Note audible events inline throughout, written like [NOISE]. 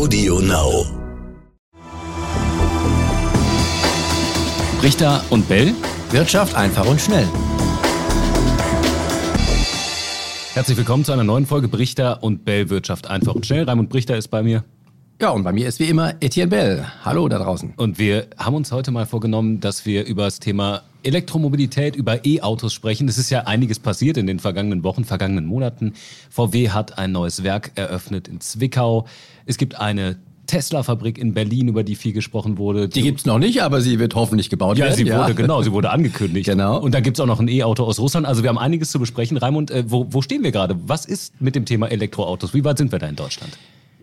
Audio Now. Richter und Bell. Wirtschaft einfach und schnell. Herzlich willkommen zu einer neuen Folge Brichter und Bell Wirtschaft einfach und schnell. Raimund Brichter ist bei mir. Ja, und bei mir ist wie immer Etienne Bell. Hallo da draußen. Und wir haben uns heute mal vorgenommen, dass wir über das Thema Elektromobilität, über E-Autos sprechen. Es ist ja einiges passiert in den vergangenen Wochen, vergangenen Monaten. VW hat ein neues Werk eröffnet in Zwickau. Es gibt eine Tesla-Fabrik in Berlin, über die viel gesprochen wurde. Die gibt's noch nicht, aber sie wird hoffentlich gebaut ja, werden. Sie wurde, genau, sie wurde [LAUGHS] angekündigt. Genau. Und da gibt's auch noch ein E-Auto aus Russland. Also wir haben einiges zu besprechen. Raimund, äh, wo, wo stehen wir gerade? Was ist mit dem Thema Elektroautos? Wie weit sind wir da in Deutschland?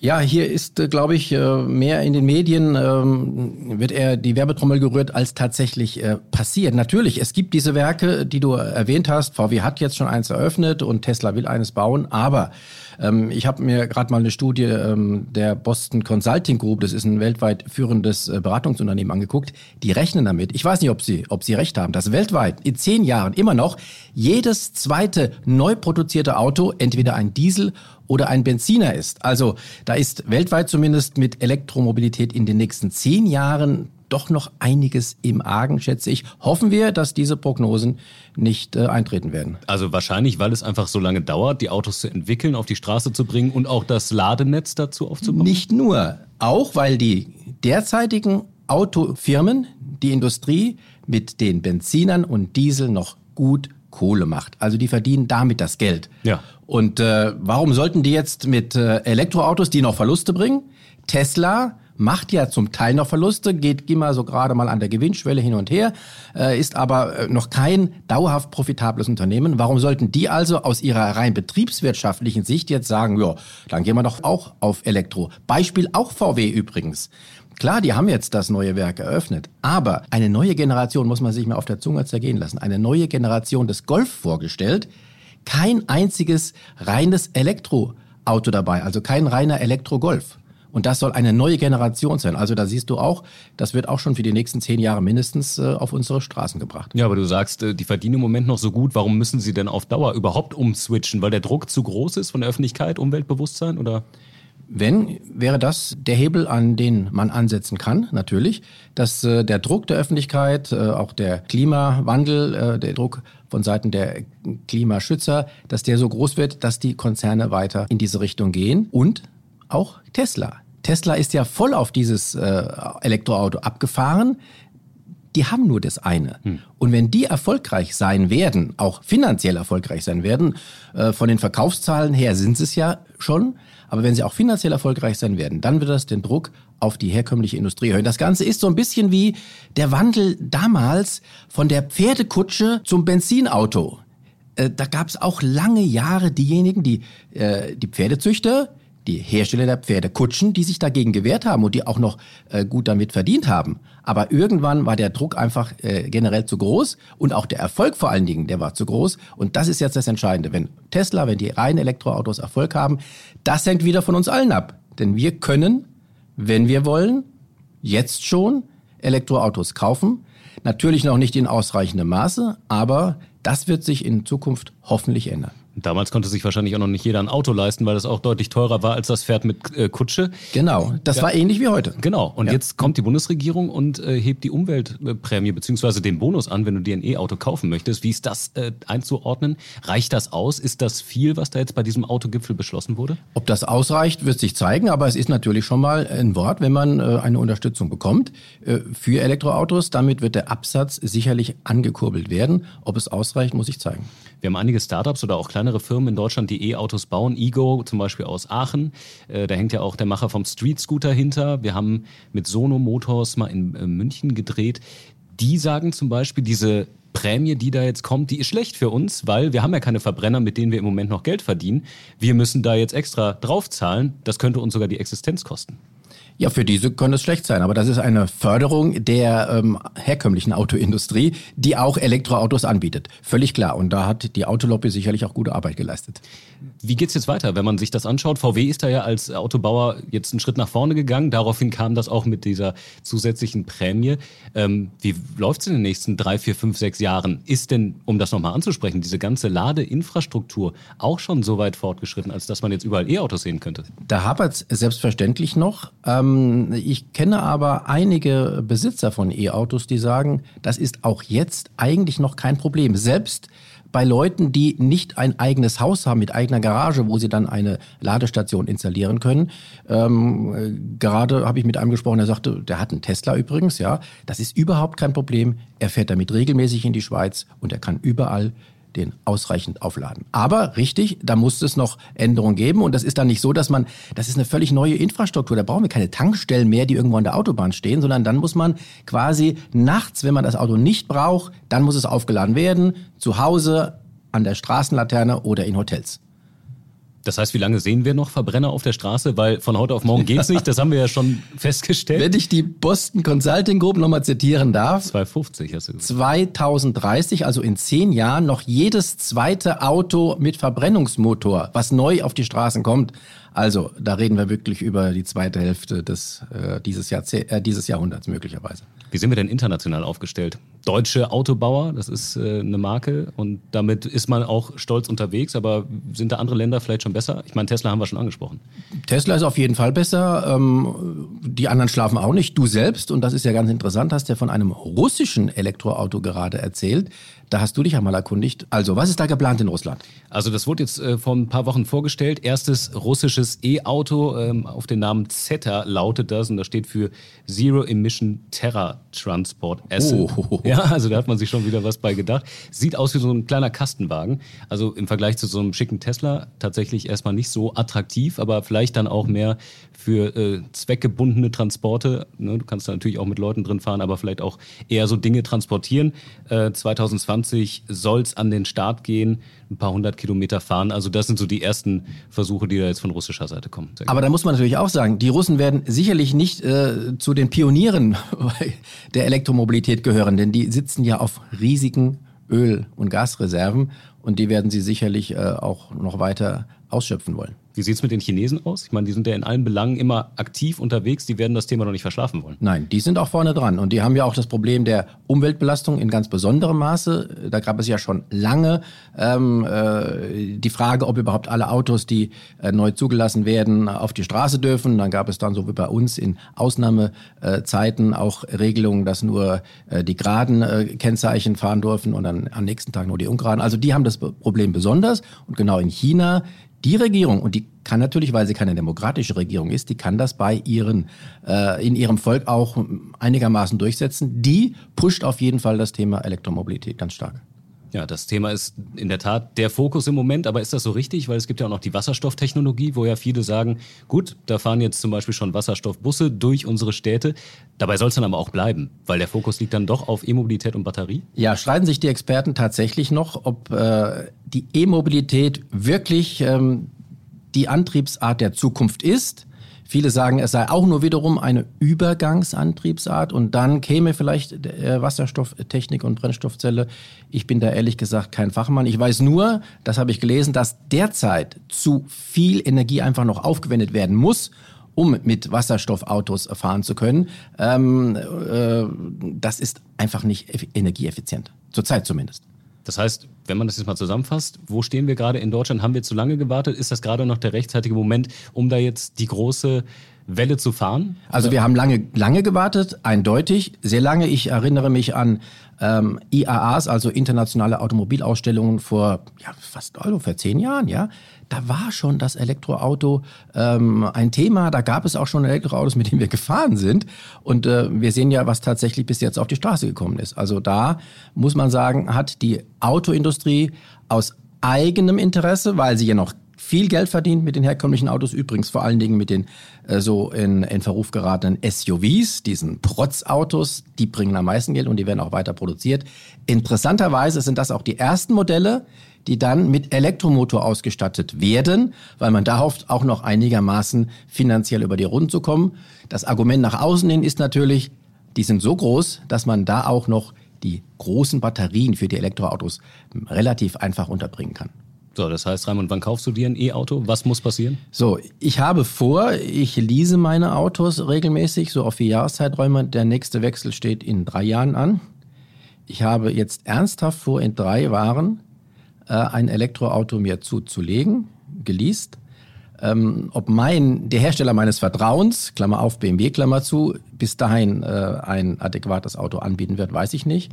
Ja, hier ist, äh, glaube ich, äh, mehr in den Medien ähm, wird eher die Werbetrommel gerührt, als tatsächlich äh, passiert. Natürlich, es gibt diese Werke, die du erwähnt hast. VW hat jetzt schon eins eröffnet und Tesla will eines bauen. Aber ähm, ich habe mir gerade mal eine Studie ähm, der Boston Consulting Group, das ist ein weltweit führendes Beratungsunternehmen, angeguckt. Die rechnen damit. Ich weiß nicht, ob sie, ob sie recht haben, dass weltweit in zehn Jahren immer noch jedes zweite neu produzierte Auto entweder ein Diesel oder ein Benziner ist. Also da ist weltweit zumindest mit Elektromobilität in den nächsten zehn Jahren doch noch einiges im Argen, schätze ich. Hoffen wir, dass diese Prognosen nicht äh, eintreten werden. Also wahrscheinlich, weil es einfach so lange dauert, die Autos zu entwickeln, auf die Straße zu bringen und auch das Ladenetz dazu aufzubauen? Nicht nur, auch weil die derzeitigen Autofirmen, die Industrie mit den Benzinern und Diesel noch gut Kohle macht. Also die verdienen damit das Geld. Ja. Und äh, warum sollten die jetzt mit äh, Elektroautos, die noch Verluste bringen? Tesla macht ja zum Teil noch Verluste, geht immer so gerade mal an der Gewinnschwelle hin und her, äh, ist aber äh, noch kein dauerhaft profitables Unternehmen. Warum sollten die also aus ihrer rein betriebswirtschaftlichen Sicht jetzt sagen, ja, dann gehen wir doch auch auf Elektro. Beispiel auch VW übrigens. Klar, die haben jetzt das neue Werk eröffnet, aber eine neue Generation muss man sich mal auf der Zunge zergehen lassen. Eine neue Generation des Golf vorgestellt. Kein einziges reines Elektroauto dabei, also kein reiner Elektro-Golf. Und das soll eine neue Generation sein. Also da siehst du auch, das wird auch schon für die nächsten zehn Jahre mindestens äh, auf unsere Straßen gebracht. Ja, aber du sagst, äh, die verdienen im Moment noch so gut. Warum müssen sie denn auf Dauer überhaupt umswitchen? Weil der Druck zu groß ist von der Öffentlichkeit, Umweltbewusstsein oder? Wenn, wäre das der Hebel, an den man ansetzen kann, natürlich, dass äh, der Druck der Öffentlichkeit, äh, auch der Klimawandel, äh, der Druck von Seiten der Klimaschützer, dass der so groß wird, dass die Konzerne weiter in diese Richtung gehen und auch Tesla. Tesla ist ja voll auf dieses äh, Elektroauto abgefahren. Die haben nur das eine. Hm. Und wenn die erfolgreich sein werden, auch finanziell erfolgreich sein werden, äh, von den Verkaufszahlen her sind sie es ja schon, aber wenn sie auch finanziell erfolgreich sein werden, dann wird das den Druck auf die herkömmliche Industrie erhöhen. Das Ganze ist so ein bisschen wie der Wandel damals von der Pferdekutsche zum Benzinauto. Äh, da gab es auch lange Jahre diejenigen, die, äh, die Pferdezüchter, die Hersteller der Pferdekutschen, die sich dagegen gewehrt haben und die auch noch äh, gut damit verdient haben. Aber irgendwann war der Druck einfach äh, generell zu groß und auch der Erfolg vor allen Dingen, der war zu groß. Und das ist jetzt das Entscheidende. Wenn Tesla, wenn die reinen Elektroautos Erfolg haben, das hängt wieder von uns allen ab. Denn wir können, wenn wir wollen, jetzt schon Elektroautos kaufen. Natürlich noch nicht in ausreichendem Maße, aber das wird sich in Zukunft hoffentlich ändern. Damals konnte sich wahrscheinlich auch noch nicht jeder ein Auto leisten, weil das auch deutlich teurer war als das Pferd mit äh, Kutsche. Genau, das ja. war ähnlich wie heute. Genau. Und ja. jetzt kommt die Bundesregierung und äh, hebt die Umweltprämie bzw. den Bonus an, wenn du dir ein E-Auto kaufen möchtest. Wie ist das äh, einzuordnen? Reicht das aus? Ist das viel, was da jetzt bei diesem Autogipfel beschlossen wurde? Ob das ausreicht, wird sich zeigen, aber es ist natürlich schon mal ein Wort, wenn man äh, eine Unterstützung bekommt äh, für Elektroautos. Damit wird der Absatz sicherlich angekurbelt werden. Ob es ausreicht, muss ich zeigen. Wir haben einige Startups oder auch kleinere Firmen in Deutschland, die E-Autos bauen. Ego zum Beispiel aus Aachen. Äh, da hängt ja auch der Macher vom Street Scooter hinter. Wir haben mit Sono Motors mal in äh, München gedreht. Die sagen zum Beispiel, diese Prämie, die da jetzt kommt, die ist schlecht für uns, weil wir haben ja keine Verbrenner, mit denen wir im Moment noch Geld verdienen. Wir müssen da jetzt extra draufzahlen. Das könnte uns sogar die Existenz kosten. Ja, für diese könnte es schlecht sein, aber das ist eine Förderung der ähm, herkömmlichen Autoindustrie, die auch Elektroautos anbietet. Völlig klar. Und da hat die Autolobby sicherlich auch gute Arbeit geleistet. Wie geht's jetzt weiter, wenn man sich das anschaut? VW ist da ja als Autobauer jetzt einen Schritt nach vorne gegangen. Daraufhin kam das auch mit dieser zusätzlichen Prämie. Ähm, wie läuft's in den nächsten drei, vier, fünf, sechs Jahren? Ist denn, um das nochmal anzusprechen, diese ganze Ladeinfrastruktur auch schon so weit fortgeschritten, als dass man jetzt überall E-Autos sehen könnte? Da hapert es selbstverständlich noch. Ähm, ich kenne aber einige Besitzer von E-Autos, die sagen, das ist auch jetzt eigentlich noch kein Problem. Selbst bei Leuten, die nicht ein eigenes Haus haben mit eigener Garage, wo sie dann eine Ladestation installieren können. Ähm, gerade habe ich mit einem gesprochen, der sagte, der hat einen Tesla übrigens, ja. Das ist überhaupt kein Problem. Er fährt damit regelmäßig in die Schweiz und er kann überall den ausreichend aufladen. Aber richtig, da muss es noch Änderungen geben und das ist dann nicht so, dass man, das ist eine völlig neue Infrastruktur, da brauchen wir keine Tankstellen mehr, die irgendwo an der Autobahn stehen, sondern dann muss man quasi nachts, wenn man das Auto nicht braucht, dann muss es aufgeladen werden, zu Hause, an der Straßenlaterne oder in Hotels. Das heißt, wie lange sehen wir noch Verbrenner auf der Straße? Weil von heute auf morgen geht's nicht. Das haben wir ja schon [LAUGHS] festgestellt. Wenn ich die Boston Consulting Group nochmal zitieren darf. 250 hast du gesagt. 2030, also in zehn Jahren, noch jedes zweite Auto mit Verbrennungsmotor, was neu auf die Straßen kommt. Also, da reden wir wirklich über die zweite Hälfte des, äh, dieses, Jahrzeh äh, dieses Jahrhunderts möglicherweise. Wie sind wir denn international aufgestellt? Deutsche Autobauer, das ist äh, eine Marke und damit ist man auch stolz unterwegs, aber sind da andere Länder vielleicht schon besser? Ich meine, Tesla haben wir schon angesprochen. Tesla ist auf jeden Fall besser. Ähm, die anderen schlafen auch nicht. Du selbst, und das ist ja ganz interessant, hast ja von einem russischen Elektroauto gerade erzählt. Da hast du dich einmal erkundigt. Also, was ist da geplant in Russland? Also, das wurde jetzt äh, vor ein paar Wochen vorgestellt. Erstes russisches E-Auto ähm, auf den Namen Zeta lautet das und das steht für Zero Emission Terra Transport Asset. Oh. Ja, also da hat man sich schon wieder was bei gedacht. Sieht aus wie so ein kleiner Kastenwagen. Also im Vergleich zu so einem schicken Tesla tatsächlich erstmal nicht so attraktiv, aber vielleicht dann auch mehr für äh, zweckgebundene Transporte. Ne? Du kannst da natürlich auch mit Leuten drin fahren, aber vielleicht auch eher so Dinge transportieren. Äh, 2020 soll es an den Start gehen, ein paar hundert Kilometer fahren. Also das sind so die ersten Versuche, die da jetzt von russischer Seite kommen. Aber da muss man natürlich auch sagen, die Russen werden sicherlich nicht äh, zu den Pionieren [LAUGHS] der Elektromobilität gehören, denn die sitzen ja auf riesigen Öl- und Gasreserven und die werden sie sicherlich äh, auch noch weiter ausschöpfen wollen. Wie sieht es mit den Chinesen aus? Ich meine, die sind ja in allen Belangen immer aktiv unterwegs, die werden das Thema noch nicht verschlafen wollen. Nein, die sind auch vorne dran und die haben ja auch das Problem der Umweltbelastung in ganz besonderem Maße. Da gab es ja schon lange ähm, äh, die Frage, ob überhaupt alle Autos, die äh, neu zugelassen werden, auf die Straße dürfen. Dann gab es dann so wie bei uns in Ausnahmezeiten auch Regelungen, dass nur äh, die geraden äh, Kennzeichen fahren dürfen und dann am nächsten Tag nur die ungeraden. Also die haben das Problem besonders und genau in China die Regierung, und die kann natürlich, weil sie keine demokratische Regierung ist, die kann das bei ihren, äh, in ihrem Volk auch einigermaßen durchsetzen. Die pusht auf jeden Fall das Thema Elektromobilität ganz stark. Ja, das Thema ist in der Tat der Fokus im Moment, aber ist das so richtig? Weil es gibt ja auch noch die Wasserstofftechnologie, wo ja viele sagen, gut, da fahren jetzt zum Beispiel schon Wasserstoffbusse durch unsere Städte. Dabei soll es dann aber auch bleiben, weil der Fokus liegt dann doch auf E-Mobilität und Batterie. Ja, streiten sich die Experten tatsächlich noch, ob äh, die E-Mobilität wirklich ähm, die Antriebsart der Zukunft ist. Viele sagen, es sei auch nur wiederum eine Übergangsantriebsart und dann käme vielleicht Wasserstofftechnik und Brennstoffzelle. Ich bin da ehrlich gesagt kein Fachmann. Ich weiß nur, das habe ich gelesen, dass derzeit zu viel Energie einfach noch aufgewendet werden muss, um mit Wasserstoffautos fahren zu können. Ähm, äh, das ist einfach nicht energieeffizient. Zurzeit zumindest. Das heißt, wenn man das jetzt mal zusammenfasst, wo stehen wir gerade in Deutschland? Haben wir zu lange gewartet? Ist das gerade noch der rechtzeitige Moment, um da jetzt die große Welle zu fahren? Also wir haben lange, lange gewartet, eindeutig, sehr lange. Ich erinnere mich an ähm, IAAs, also internationale Automobilausstellungen vor ja, fast also vor zehn Jahren, ja da war schon das Elektroauto ähm, ein Thema. Da gab es auch schon Elektroautos, mit denen wir gefahren sind. Und äh, wir sehen ja, was tatsächlich bis jetzt auf die Straße gekommen ist. Also da muss man sagen, hat die Autoindustrie aus eigenem Interesse, weil sie ja noch viel Geld verdient mit den herkömmlichen Autos, übrigens vor allen Dingen mit den äh, so in, in Verruf geratenen SUVs, diesen Protzautos, die bringen am meisten Geld und die werden auch weiter produziert. Interessanterweise sind das auch die ersten Modelle, die dann mit Elektromotor ausgestattet werden, weil man da hofft, auch noch einigermaßen finanziell über die Runden zu kommen. Das Argument nach außen hin ist natürlich, die sind so groß, dass man da auch noch die großen Batterien für die Elektroautos relativ einfach unterbringen kann. So, das heißt, Raimund, wann kaufst du dir ein E-Auto? Was muss passieren? So, ich habe vor, ich lease meine Autos regelmäßig, so auf vier Jahreszeiträume. Der nächste Wechsel steht in drei Jahren an. Ich habe jetzt ernsthaft vor, in drei Jahren äh, ein Elektroauto mir zuzulegen, geleast. Ähm, ob mein, der Hersteller meines Vertrauens, Klammer auf BMW, Klammer zu, bis dahin äh, ein adäquates Auto anbieten wird, weiß ich nicht.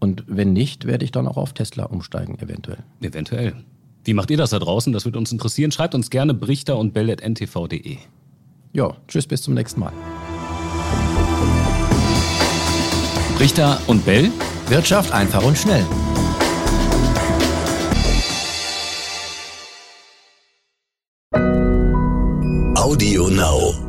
Und wenn nicht, werde ich dann auch auf Tesla umsteigen, eventuell. Eventuell. Wie macht ihr das da draußen? Das würde uns interessieren. Schreibt uns gerne brichter und bell.ntv.de. Ja, tschüss, bis zum nächsten Mal. Richter und Bell. Wirtschaft einfach und schnell. Audio Now.